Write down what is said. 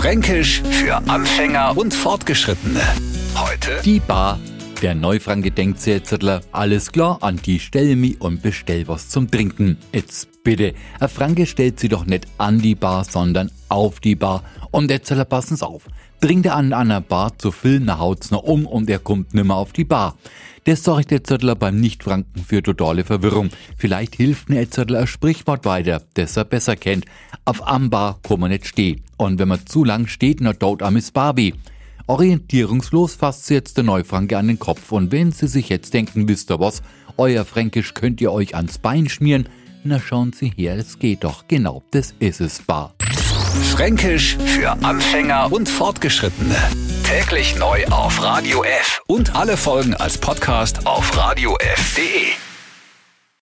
Fränkisch für Anfänger und Fortgeschrittene. Heute Die Bar. Der Neufranke denkt jetzt, alles klar, an die stell mi und bestell was zum Trinken. Jetzt bitte, ein Franke stellt sie doch nicht an die Bar, sondern auf die Bar. Und jetzt passen's auf. Dringt er an einer Bar zu viel, na haut's noch um und er kommt nimmer auf die Bar. Das sorgt der Zettel beim Nicht-Franken für totale Verwirrung. Vielleicht hilft mir Zettel ein Sprichwort weiter, das er besser kennt. Auf Ambar kann man nicht stehen. Und wenn man zu lang steht, na dort am ist Barbie. Orientierungslos fasst sie jetzt der Neufranke an den Kopf. Und wenn Sie sich jetzt denken, ihr was, euer Fränkisch könnt ihr euch ans Bein schmieren, na schauen Sie her, es geht doch. Genau, das ist es, Bar. Fränkisch für Anfänger und Fortgeschrittene. Täglich neu auf Radio F und alle Folgen als Podcast auf radiof.de.